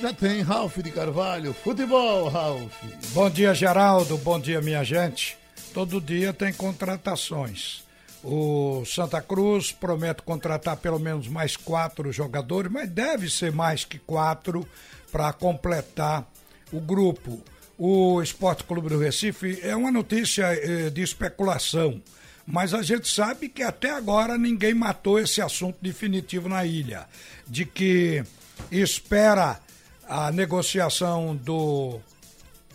Já tem Ralph de Carvalho. Futebol, Ralph. Bom dia, Geraldo. Bom dia, minha gente. Todo dia tem contratações. O Santa Cruz promete contratar pelo menos mais quatro jogadores, mas deve ser mais que quatro para completar o grupo. O Esporte Clube do Recife é uma notícia eh, de especulação, mas a gente sabe que até agora ninguém matou esse assunto definitivo na ilha, de que espera a negociação do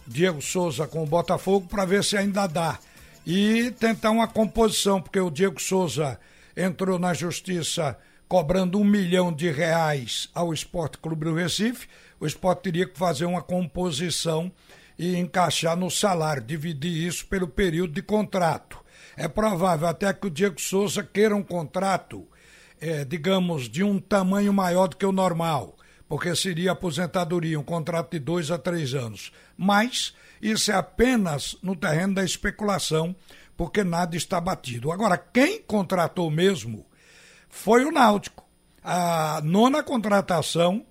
Diego Souza com o Botafogo para ver se ainda dá. E tentar uma composição, porque o Diego Souza entrou na justiça cobrando um milhão de reais ao Esporte Clube do Recife. O esporte teria que fazer uma composição e encaixar no salário, dividir isso pelo período de contrato. É provável até que o Diego Souza queira um contrato, é, digamos, de um tamanho maior do que o normal porque seria aposentadoria, um contrato de dois a três anos. Mas isso é apenas no terreno da especulação, porque nada está batido. Agora, quem contratou mesmo foi o Náutico. A nona contratação,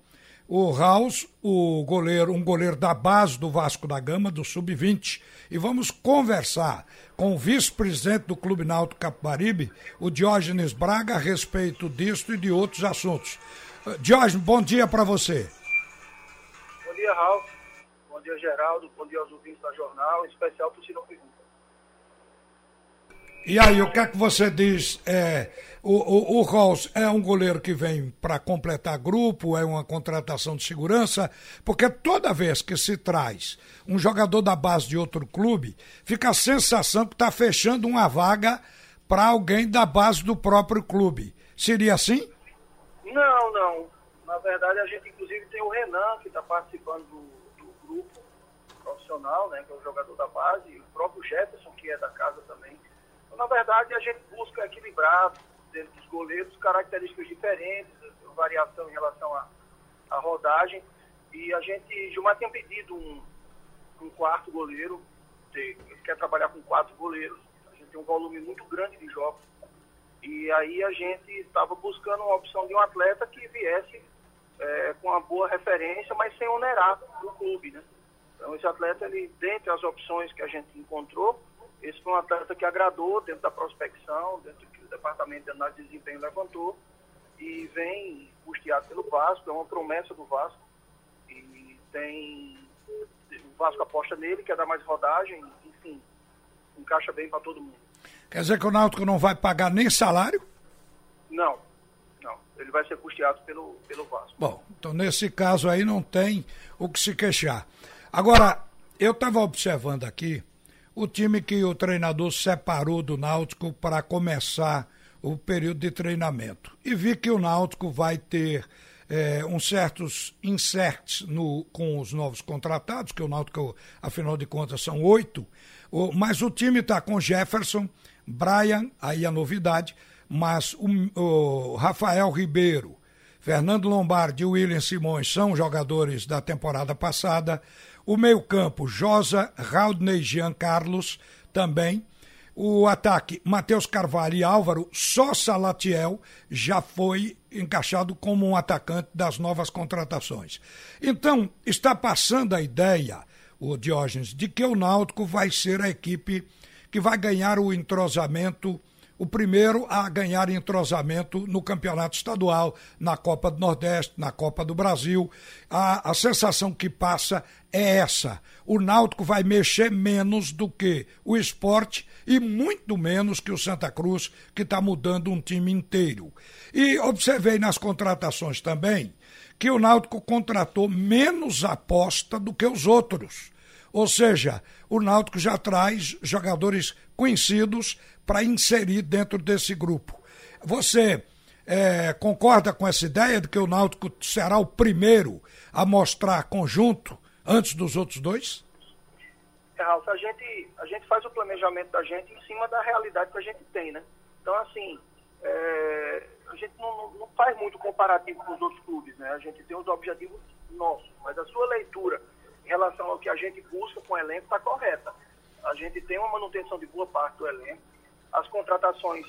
o Raus, o goleiro, um goleiro da base do Vasco da Gama, do Sub-20. E vamos conversar com o vice-presidente do Clube Náutico Capibaribe, o Diógenes Braga, a respeito disto e de outros assuntos. Jorge, bom dia para você. Bom dia, Ralf. Bom dia, Geraldo. Bom dia aos ouvintes da jornal, em especial para o Ciro Pergunta. E aí, o que é que você diz? É, o, o, o Rolls é um goleiro que vem para completar grupo, é uma contratação de segurança, porque toda vez que se traz um jogador da base de outro clube, fica a sensação que está fechando uma vaga para alguém da base do próprio clube. Seria assim? Não, não. Na verdade, a gente inclusive tem o Renan, que está participando do, do, grupo profissional, né, que é o jogador da base, e o próprio Jefferson, que é da casa também. Então, na verdade, a gente busca equilibrar dentro dos goleiros características diferentes, variação em relação à, à rodagem. E a gente, Gilmar tinha pedido um, um quarto goleiro, ele quer trabalhar com quatro goleiros. A gente tem um volume muito grande de jogos e aí a gente estava buscando uma opção de um atleta que viesse é, com uma boa referência, mas sem onerar o clube, né? Então esse atleta, ele, dentre as opções que a gente encontrou, esse foi um atleta que agradou dentro da prospecção, dentro do que o departamento de análise de desempenho levantou, e vem custeado pelo Vasco, é uma promessa do Vasco, e tem o Vasco aposta nele, quer dar mais rodagem, enfim, encaixa bem para todo mundo. Quer dizer que o Náutico não vai pagar nem salário? Não, não. Ele vai ser custeado pelo, pelo Vasco. Bom, então nesse caso aí não tem o que se queixar. Agora, eu estava observando aqui o time que o treinador separou do Náutico para começar o período de treinamento. E vi que o Náutico vai ter é, uns certos inserts no, com os novos contratados, que o Náutico, afinal de contas, são oito. O, mas o time está com Jefferson, Brian, aí a novidade, mas o, o Rafael Ribeiro, Fernando Lombardi e William Simões são jogadores da temporada passada. O meio-campo, Josa, Raudney Jean Carlos também. O ataque, Matheus Carvalho e Álvaro, só Salatiel já foi encaixado como um atacante das novas contratações. Então, está passando a ideia, o Diógenes, de que o Náutico vai ser a equipe que vai ganhar o entrosamento, o primeiro a ganhar entrosamento no campeonato estadual, na Copa do Nordeste, na Copa do Brasil. A, a sensação que passa é essa. O Náutico vai mexer menos do que o esporte e muito menos que o Santa Cruz, que está mudando um time inteiro. E observei nas contratações também que o Náutico contratou menos aposta do que os outros. Ou seja, o Náutico já traz jogadores conhecidos para inserir dentro desse grupo. Você é, concorda com essa ideia de que o Náutico será o primeiro a mostrar conjunto antes dos outros dois? É, Ralf, a gente, a gente faz o planejamento da gente em cima da realidade que a gente tem, né? Então, assim, é, a gente não, não, faz muito comparativo com os outros clubes, né? A gente tem os objetivos nossos, mas a sua leitura em relação ao que a gente busca com o elenco está correta. A gente tem uma manutenção de boa parte do elenco, as contratações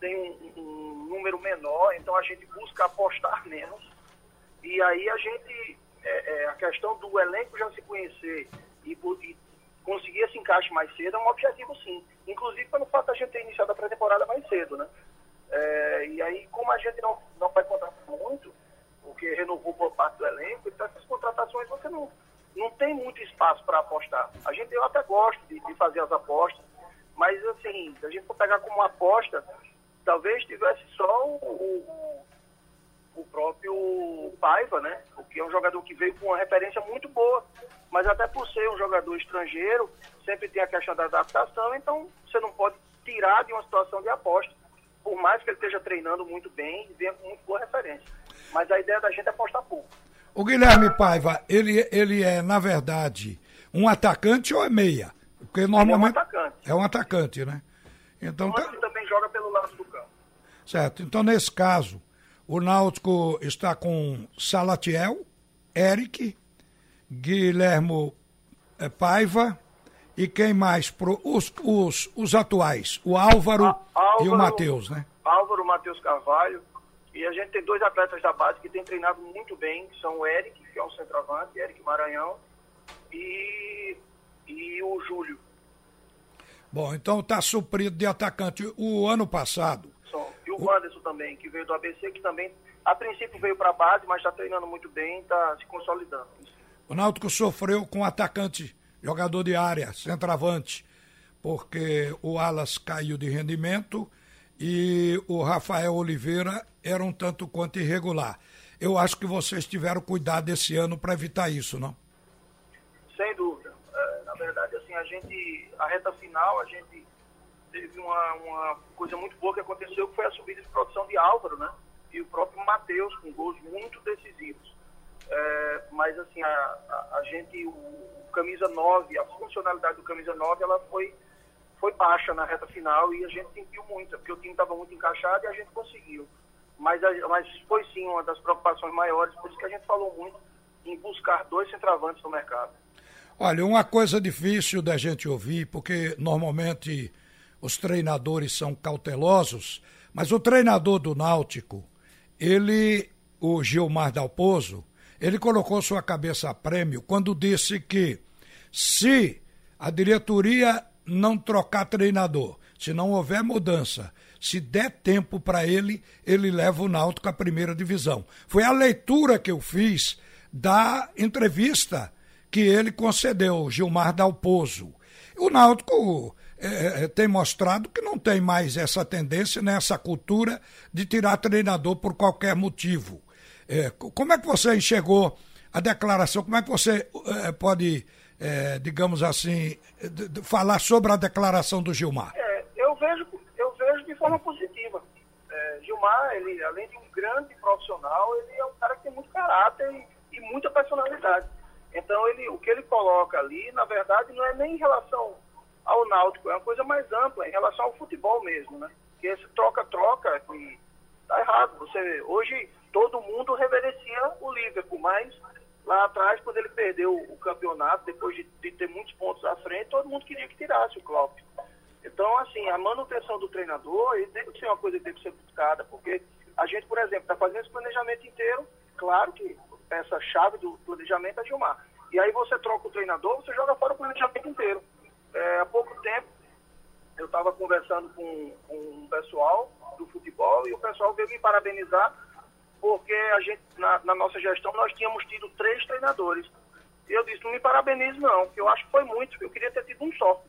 têm um, um número menor, então a gente busca apostar menos, e aí a gente, é, é, questão do elenco já se conhecer e, e conseguir esse encaixe mais cedo é um objetivo sim. Inclusive pelo fato da gente ter iniciado a pré-temporada mais cedo, né? É, e aí, como a gente não, não vai contratar muito, porque renovou por parte do elenco, então essas contratações você não, não tem muito espaço para apostar. A gente, eu até gosto de, de, fazer as apostas, mas assim, se a gente for pegar como aposta, talvez tivesse só o, o, o próprio Paiva, né? Porque é um jogador que veio com uma referência muito boa. Mas até por ser um jogador estrangeiro, sempre tem a questão da adaptação, então você não pode tirar de uma situação de aposta por mais que ele esteja treinando muito bem e venha com muito boa referência. Mas a ideia da gente é apostar pouco. O Guilherme Paiva, ele, ele é, na verdade, um atacante ou é meia? Porque normalmente. é um atacante. É um atacante, né? Então, então tá... também joga pelo lado do campo. Certo. Então, nesse caso, o Náutico está com Salatiel, Eric, Guilhermo eh, Paiva e quem mais? Pro, os, os, os atuais, o Álvaro, Álvaro e o Matheus, né? Álvaro, Matheus Carvalho. E a gente tem dois atletas da base que têm treinado muito bem, que são o Eric, que é um centroavante, Eric Maranhão, e, e o Júlio. Bom, então está suprido de atacante. O ano passado. E o, o Wanderson também, que veio do ABC, que também, a princípio veio para a base, mas está treinando muito bem, está se consolidando. O Náutico sofreu com atacante jogador de área, centroavante, porque o Alas caiu de rendimento e o Rafael Oliveira era um tanto quanto irregular. Eu acho que vocês tiveram cuidado esse ano para evitar isso, não? Sem dúvida. É, na verdade, assim, a gente, a reta final, a gente teve uma, uma coisa muito boa que aconteceu, que foi a subida de produção de Álvaro, né? E o próprio Matheus, com gols muito decisivos. É, mas, assim, a, a, a gente, o, camisa 9, a funcionalidade do camisa 9, ela foi, foi baixa na reta final e a gente sentiu muito, porque o time estava muito encaixado e a gente conseguiu. Mas, mas foi sim uma das preocupações maiores, por isso que a gente falou muito em buscar dois centravantes no mercado. Olha, uma coisa difícil da gente ouvir, porque normalmente os treinadores são cautelosos, mas o treinador do Náutico, ele, o Gilmar Dalpozo, ele colocou sua cabeça a prêmio quando disse que se a diretoria não trocar treinador, se não houver mudança, se der tempo para ele, ele leva o Náutico à primeira divisão. Foi a leitura que eu fiz da entrevista que ele concedeu, Gilmar Dalpozo. O Náutico é, é tem mostrado que não tem mais essa tendência, né, cultura de tirar treinador por qualquer motivo. É, como é que você enxergou a declaração? Como é que você é, pode, é, digamos assim, de, de falar sobre a declaração do Gilmar? É, eu, vejo, eu vejo de forma positiva. É, Gilmar, ele, além de um grande profissional, ele é um cara que tem muito caráter e, e muita personalidade. Então, ele, o que ele coloca ali, na verdade, não é nem em relação ao Náutico, é uma coisa mais ampla, em relação ao futebol mesmo, né? Que esse troca-troca, e tá errado. Você, hoje, todo mundo reverencia o Liverpool, mas lá atrás, quando ele perdeu o campeonato, depois de, de ter muitos pontos à frente, todo mundo queria que tirasse o Klopp. Então, assim, a manutenção do treinador ele deve ser uma coisa que deve ser buscada, porque a gente, por exemplo, está fazendo esse planejamento inteiro, claro que essa chave do planejamento é Gilmar. E aí você troca o treinador, você joga fora o planejamento inteiro. É, há pouco tempo, eu estava conversando com, com um pessoal do futebol e o pessoal veio me parabenizar porque a gente, na, na, nossa gestão, nós tínhamos tido três treinadores. Eu disse, não me parabenizo não, porque eu acho que foi muito, eu queria ter tido um só.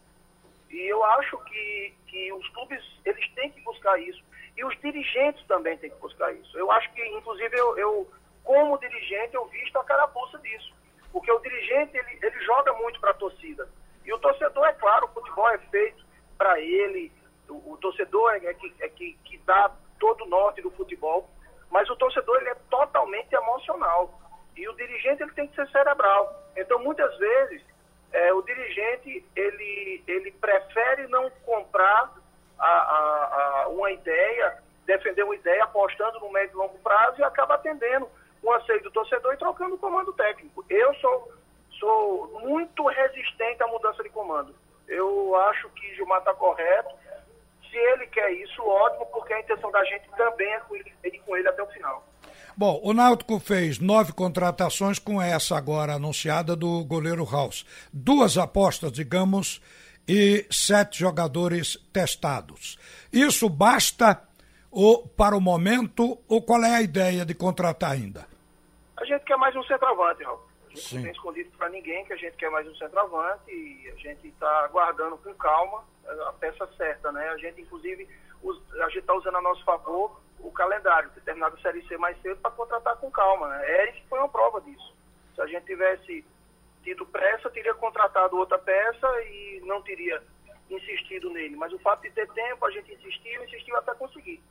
E eu acho que, que os clubes, eles têm que buscar isso. E os dirigentes também têm que buscar isso. Eu acho que, inclusive, eu, eu como dirigente, eu visto a carapuça disso. Porque o dirigente, ele, ele joga muito para a torcida. E o torcedor, é claro, o futebol é feito para ele, o, o, torcedor é, é, que, é que, que dá todo o norte do futebol. Mas o torcedor ele é totalmente emocional. E o dirigente ele tem que ser cerebral. Então, muitas vezes, é, o dirigente ele, ele prefere não comprar a, a, a uma ideia, defender uma ideia, apostando no médio e longo prazo e acaba atendendo o anseio do torcedor e trocando o comando técnico. Eu sou, sou muito resistente à mudança de comando. Eu acho que Gilmar está correto. Se ele quer isso, ótimo, porque a intenção da gente também é ir com ele até o final. Bom, o Náutico fez nove contratações com essa agora anunciada do goleiro House. Duas apostas, digamos, e sete jogadores testados. Isso basta ou para o momento ou qual é a ideia de contratar ainda? A gente quer mais um centroavante, Raul. A gente Sim. não tem escondido para ninguém que a gente quer mais um centroavante e a gente está aguardando com calma a peça certa, né? A gente, inclusive, a gente está usando a nosso favor o calendário, ter terminado a Série C mais cedo para contratar com calma, né? Eric foi uma prova disso. Se a gente tivesse tido pressa, teria contratado outra peça e não teria insistido nele. Mas o fato de ter tempo, a gente insistiu, insistiu até conseguir.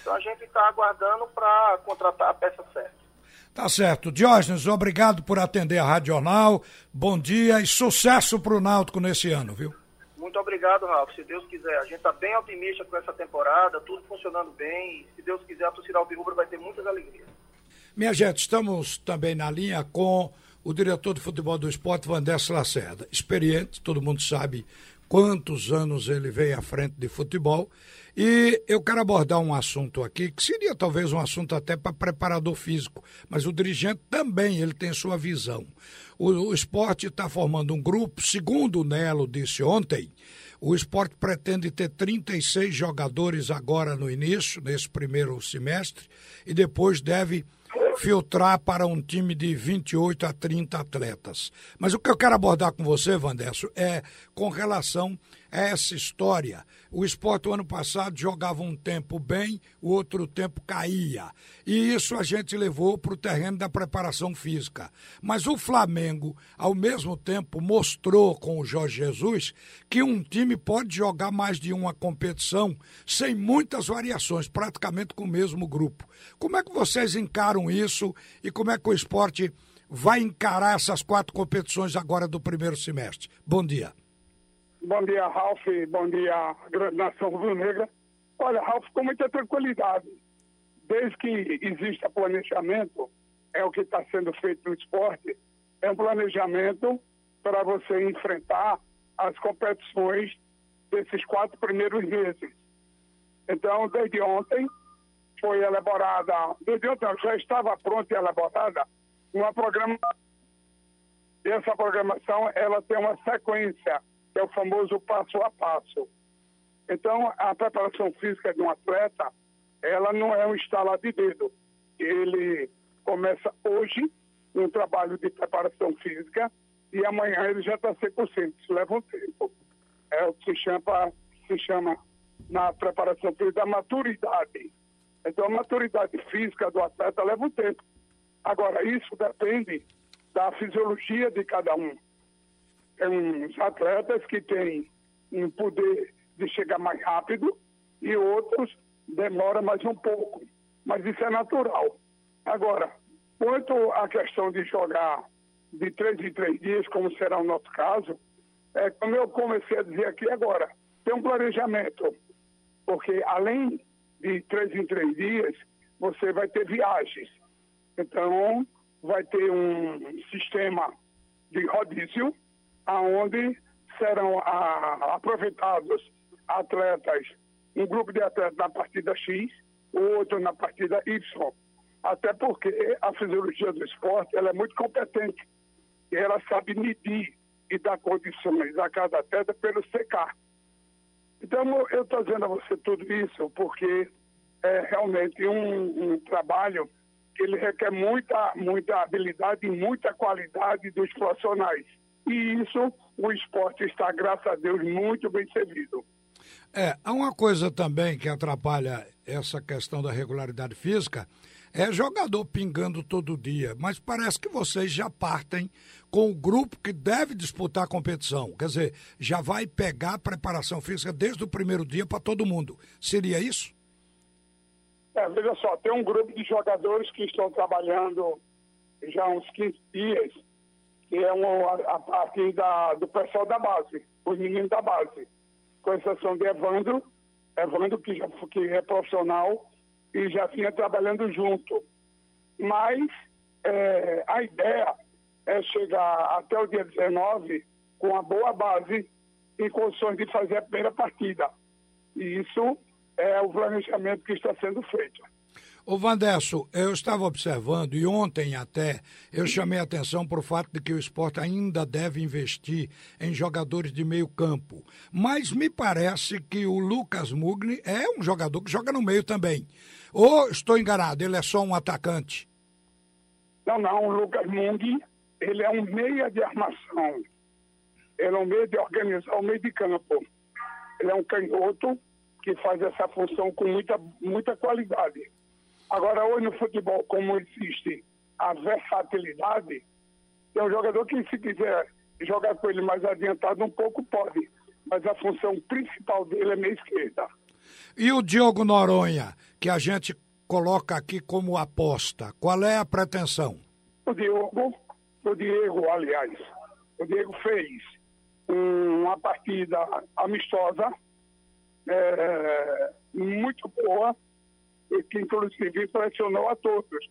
Então a gente está aguardando para contratar a peça certa. Tá certo. Diógenes, obrigado por atender a Rádio Jornal. Bom dia e sucesso para o Náutico nesse ano, viu? Muito obrigado, Ralf. Se Deus quiser, a gente está bem otimista com essa temporada, tudo funcionando bem. Se Deus quiser, a torcida Alvirrubra vai ter muitas alegrias. Minha gente, estamos também na linha com o diretor de futebol do esporte, Vandes Lacerda. Experiente, todo mundo sabe quantos anos ele vem à frente de futebol. E eu quero abordar um assunto aqui, que seria talvez um assunto até para preparador físico, mas o dirigente também ele tem sua visão. O, o esporte está formando um grupo, segundo o Nelo disse ontem, o esporte pretende ter 36 jogadores agora no início, nesse primeiro semestre, e depois deve filtrar para um time de 28 a 30 atletas. Mas o que eu quero abordar com você, Vandesso, é com relação a essa história. O esporte, o ano passado, jogava um tempo bem, o outro tempo caía. E isso a gente levou para o terreno da preparação física. Mas o Flamengo, ao mesmo tempo, mostrou com o Jorge Jesus que um time pode jogar mais de uma competição sem muitas variações, praticamente com o mesmo grupo. Como é que vocês encaram isso e como é que o esporte vai encarar essas quatro competições agora do primeiro semestre? Bom dia. Bom dia, Ralf. Bom dia, grande nação rubro-negra. Olha, Ralf, com muita tranquilidade. Desde que exista planejamento, é o que está sendo feito no esporte, é um planejamento para você enfrentar as competições desses quatro primeiros meses. Então, desde ontem, foi elaborada, desde ontem já estava pronta e elaborada uma programação. E essa programação, ela tem uma sequência que é o famoso passo a passo. Então, a preparação física de um atleta, ela não é um estalar de dedo. Ele começa hoje um trabalho de preparação física e amanhã ele já está 100%. Isso leva um tempo. É o que se chama, se chama na preparação física a maturidade. Então, a maturidade física do atleta leva um tempo. Agora, isso depende da fisiologia de cada um uns atletas que têm um poder de chegar mais rápido e outros demora mais um pouco. Mas isso é natural. Agora, quanto à questão de jogar de três em três dias, como será o nosso caso, é como eu comecei a dizer aqui agora, tem um planejamento, porque além de três em três dias, você vai ter viagens. Então, vai ter um sistema de rodízio, aonde serão a, aproveitados atletas, um grupo de atletas na partida X, outro na partida Y. Até porque a fisiologia do esporte ela é muito competente e ela sabe medir e dar condições a cada atleta pelo secar. Então, eu estou dizendo a você tudo isso porque é realmente um, um trabalho que ele requer muita, muita habilidade e muita qualidade dos profissionais. E isso o esporte está, graças a Deus, muito bem servido. É, há uma coisa também que atrapalha essa questão da regularidade física, é jogador pingando todo dia, mas parece que vocês já partem com o grupo que deve disputar a competição. Quer dizer, já vai pegar a preparação física desde o primeiro dia para todo mundo. Seria isso? É, veja só, tem um grupo de jogadores que estão trabalhando já há uns 15 dias que é uma, a partir da, do pessoal da base, os meninos da base, com exceção de Evandro, Evandro que, já, que é profissional e já vinha trabalhando junto. Mas é, a ideia é chegar até o dia 19 com uma boa base em condições de fazer a primeira partida. E isso é o planejamento que está sendo feito. Ô Vandesso, eu estava observando e ontem até eu chamei atenção para o fato de que o esporte ainda deve investir em jogadores de meio campo. Mas me parece que o Lucas Mugni é um jogador que joga no meio também. Ou estou enganado, ele é só um atacante? Não, não, o Lucas Mugni, ele é um meia de armação. Ele é um meio de organizar o meio de campo. Ele é um canhoto que faz essa função com muita, muita qualidade. Agora, hoje no futebol, como existe a versatilidade, tem um jogador que, se quiser jogar com ele mais adiantado um pouco, pode. Mas a função principal dele é meia esquerda. E o Diogo Noronha, que a gente coloca aqui como aposta, qual é a pretensão? O Diogo, o Diego, aliás, o Diego fez uma partida amistosa, é, muito boa, que inclusive impressionou a todos.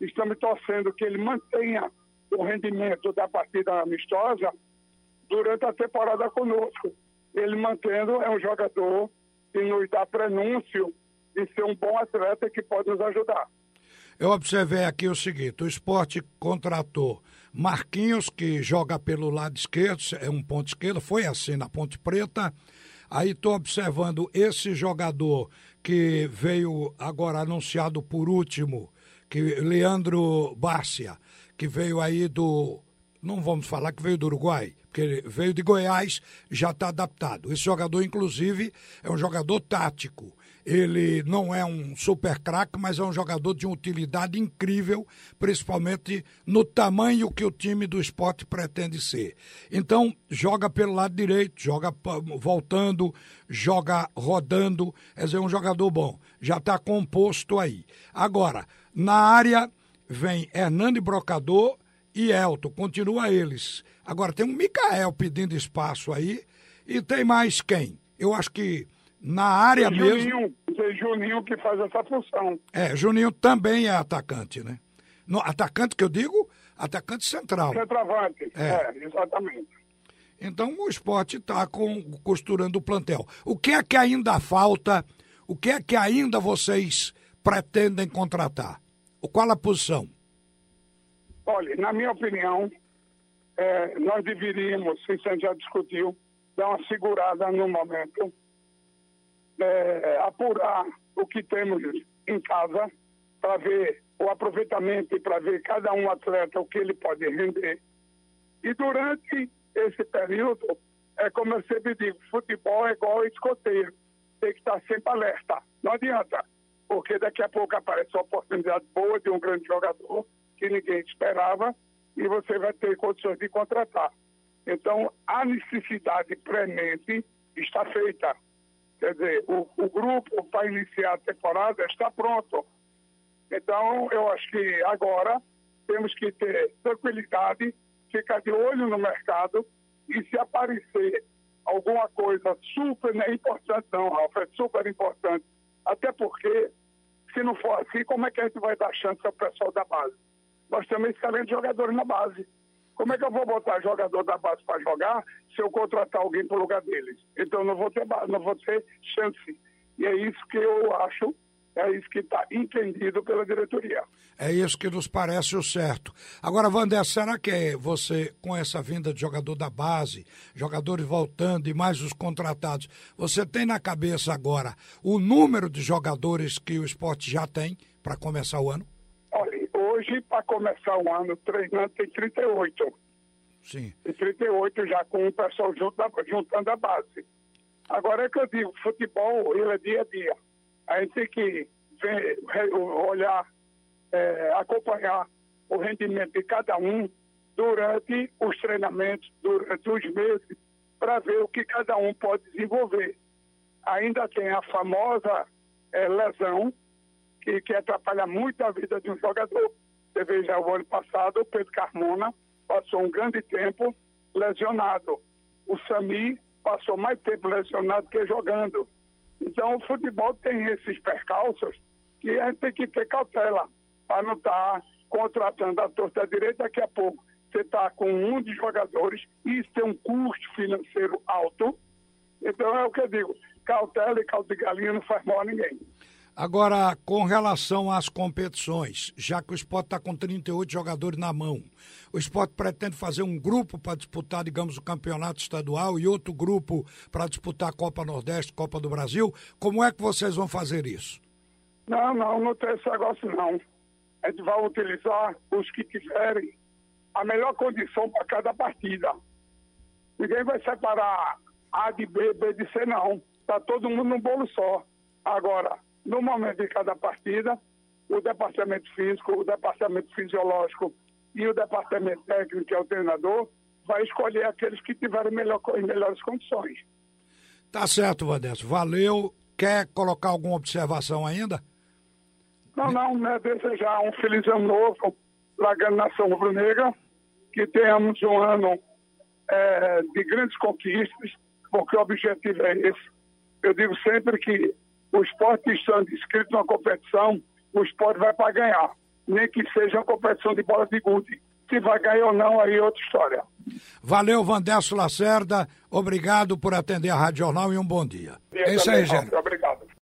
Estamos torcendo que ele mantenha o rendimento da partida amistosa durante a temporada conosco. Ele mantendo é um jogador que nos dá prenúncio de ser um bom atleta que pode nos ajudar. Eu observei aqui o seguinte: o esporte contratou Marquinhos, que joga pelo lado esquerdo, é um ponto esquerdo, foi assim na Ponte Preta. Aí estou observando esse jogador que veio agora anunciado por último, que Leandro Bárcia, que veio aí do. Não vamos falar que veio do Uruguai, porque ele veio de Goiás, já está adaptado. Esse jogador, inclusive, é um jogador tático. Ele não é um super craque, mas é um jogador de utilidade incrível, principalmente no tamanho que o time do esporte pretende ser. Então, joga pelo lado direito, joga voltando, joga rodando, quer dizer, um jogador bom. Já está composto aí. Agora, na área vem Hernando Brocador e Elton, continua eles. Agora tem um Micael pedindo espaço aí e tem mais quem? Eu acho que na área tem mesmo. Juninho, Juninho que faz essa função. É, Juninho também é atacante, né? No, atacante que eu digo, atacante central. Centroavante, é, é exatamente. Então o esporte está costurando o plantel. O que é que ainda falta? O que é que ainda vocês pretendem contratar? Qual a posição? Olha, na minha opinião, é, nós deveríamos, se a gente já discutiu, dar uma segurada no momento é, apurar o que temos em casa para ver o aproveitamento e para ver cada um atleta o que ele pode render. E durante esse período, é como eu sempre digo, futebol é igual escoteiro, tem que estar sempre alerta. Não adianta, porque daqui a pouco aparece uma oportunidade boa de um grande jogador que ninguém esperava e você vai ter condições de contratar. Então, a necessidade premente está feita. Quer dizer, o, o grupo para iniciar a temporada está pronto. Então, eu acho que agora temos que ter tranquilidade, ficar de olho no mercado e se aparecer alguma coisa super, não é importante não, Ralf, é super importante. Até porque, se não for assim, como é que a gente vai dar chance ao pessoal da base? Nós temos excelentes jogadores na base. Como é que eu vou botar jogador da base para jogar se eu contratar alguém para o lugar deles? Então não vou ter não vou ter chance. E é isso que eu acho, é isso que está entendido pela diretoria. É isso que nos parece o certo. Agora, Vander, será que você, com essa vinda de jogador da base, jogadores voltando e mais os contratados, você tem na cabeça agora o número de jogadores que o esporte já tem para começar o ano? Hoje, para começar o ano treinando, tem 38. Sim. Tem 38 já com o pessoal junto da, juntando a base. Agora é que eu digo, futebol, ele é dia a dia. A gente tem que ver, olhar, é, acompanhar o rendimento de cada um durante os treinamentos, durante os meses, para ver o que cada um pode desenvolver. Ainda tem a famosa é, lesão, que, que atrapalha muito a vida de um jogador. Você veja, o ano passado, o Pedro Carmona passou um grande tempo lesionado. O Sami passou mais tempo lesionado que jogando. Então, o futebol tem esses percalços que a gente tem que ter cautela para não estar tá contratando a torta direita daqui a pouco. Você está com um de jogadores e isso tem um custo financeiro alto. Então, é o que eu digo: cautela e caldo de galinha não faz mal a ninguém. Agora, com relação às competições, já que o esporte está com 38 jogadores na mão, o esporte pretende fazer um grupo para disputar, digamos, o campeonato estadual e outro grupo para disputar a Copa Nordeste, Copa do Brasil. Como é que vocês vão fazer isso? Não, não, não tem esse negócio não. A gente vai utilizar os que tiverem a melhor condição para cada partida. Ninguém vai separar A de B, B de C, não. Está todo mundo num bolo só. Agora, no momento de cada partida, o departamento físico, o departamento fisiológico e o departamento técnico, que é o treinador, vai escolher aqueles que tiverem melhor, em melhores condições. Tá certo, Vanessa. Valeu. Quer colocar alguma observação ainda? Não, não, né? Desejar um feliz ano novo para a nação rubro-negra, que tenhamos um ano é, de grandes conquistas, porque o objetivo é esse. Eu digo sempre que o esporte estando inscrito numa competição, o esporte vai para ganhar. Nem que seja uma competição de bola de gude. Se vai ganhar ou não, aí é outra história. Valeu, Vandesso Lacerda. Obrigado por atender a Rádio Jornal e um bom dia. É isso aí, gente.